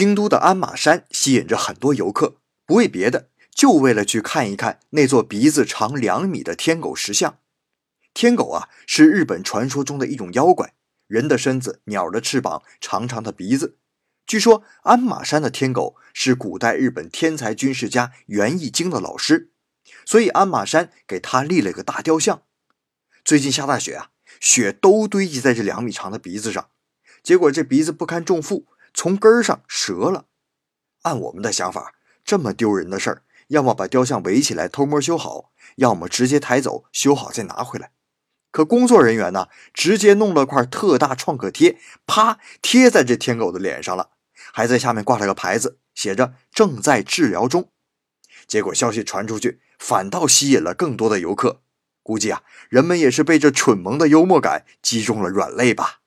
京都的鞍马山吸引着很多游客，不为别的，就为了去看一看那座鼻子长两米的天狗石像。天狗啊，是日本传说中的一种妖怪，人的身子，鸟的翅膀，长长的鼻子。据说鞍马山的天狗是古代日本天才军事家源义经的老师，所以鞍马山给他立了个大雕像。最近下大雪啊，雪都堆积在这两米长的鼻子上，结果这鼻子不堪重负。从根儿上折了。按我们的想法，这么丢人的事儿，要么把雕像围起来偷摸修好，要么直接抬走修好再拿回来。可工作人员呢，直接弄了块特大创可贴，啪贴在这天狗的脸上了，还在下面挂了个牌子，写着“正在治疗中”。结果消息传出去，反倒吸引了更多的游客。估计啊，人们也是被这蠢萌的幽默感击中了软肋吧。